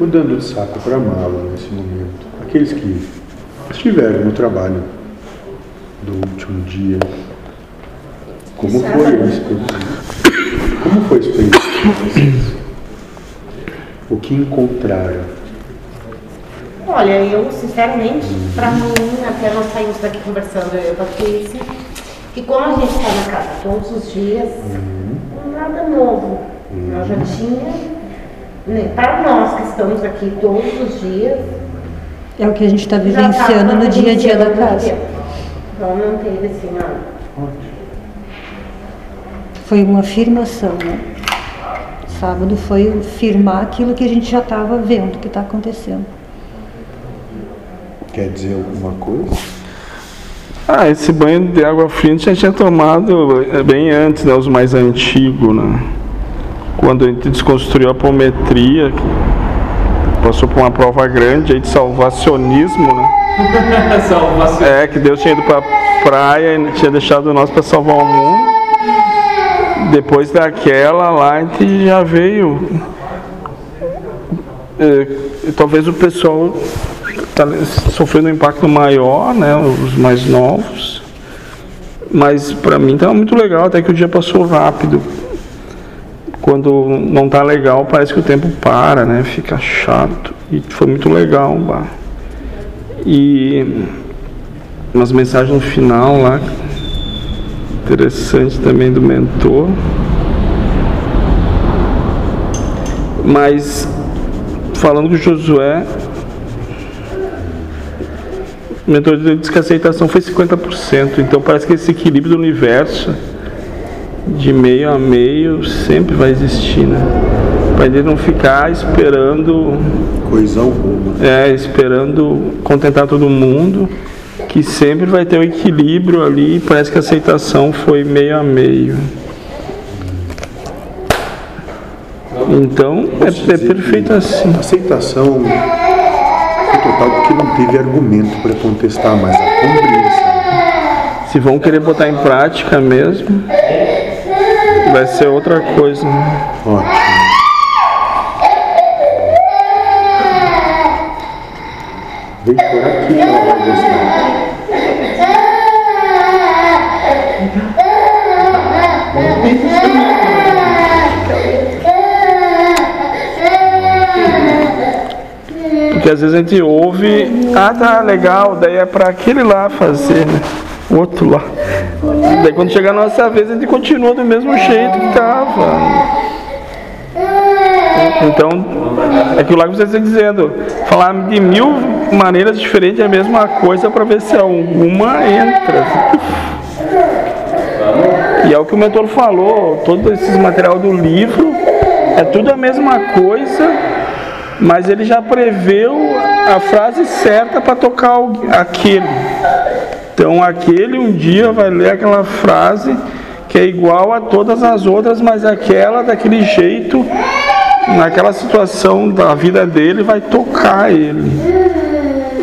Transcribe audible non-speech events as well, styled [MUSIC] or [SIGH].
Mudando de saco para mala nesse momento, aqueles que estiveram no trabalho do último dia, como foi a experiência? Como foi a experiência? O que encontraram? Olha, eu sinceramente, pra mim, até nós saímos daqui conversando, eu e a Patrícia, que como a gente está na casa todos os dias, nada novo. Nós já tinha, né, para nós que estamos aqui todos os dias, É o que a gente está já vivenciando no dia a dia da casa. Então não teve assim, ó. Foi uma afirmação, né? Sábado foi firmar aquilo que a gente já estava vendo que está acontecendo. Quer dizer alguma coisa? Ah, esse banho de água fria a gente já tinha tomado eh, bem antes, né? Os mais antigos, né? Quando a gente desconstruiu a apometria, passou por uma prova grande aí de salvacionismo, né? [LAUGHS] Salvação. É, que Deus tinha ido pra praia e tinha deixado nós para salvar o mundo. Depois daquela lá, a gente já veio. É, talvez o pessoal tá sofrendo um impacto maior, né? Os mais novos. Mas para mim tá muito legal, até que o dia passou rápido. Quando não tá legal, parece que o tempo para, né? Fica chato. E foi muito legal, bah. E umas mensagens no final lá, interessante também do mentor. Mas falando com Josué, o mentor disse que a aceitação foi 50%, então parece que esse equilíbrio do universo de meio a meio sempre vai existir, né? Para ele não ficar esperando Coisa alguma. é, esperando contentar todo mundo, que sempre vai ter um equilíbrio ali, parece que a aceitação foi meio a meio. Então, é, é perfeito assim. A aceitação foi total porque não teve argumento para contestar, mas a compreensão. Se vão querer botar em prática mesmo, vai ser outra coisa. né? Ótimo. Vem por aqui que ela vai gostar. Porque às vezes a gente ouve, ah tá legal, daí é para aquele lá fazer, né? O outro lá. Daí quando chegar a nossa vez gente continua do mesmo jeito que tava. Então, é que você está dizendo, falar de mil maneiras diferentes é a mesma coisa para ver se alguma entra. E é o que o mentor falou, todo esse material do livro é tudo a mesma coisa, mas ele já preveu a frase certa para tocar aquele. Então aquele um dia vai ler aquela frase que é igual a todas as outras, mas aquela daquele jeito, naquela situação da vida dele, vai tocar ele.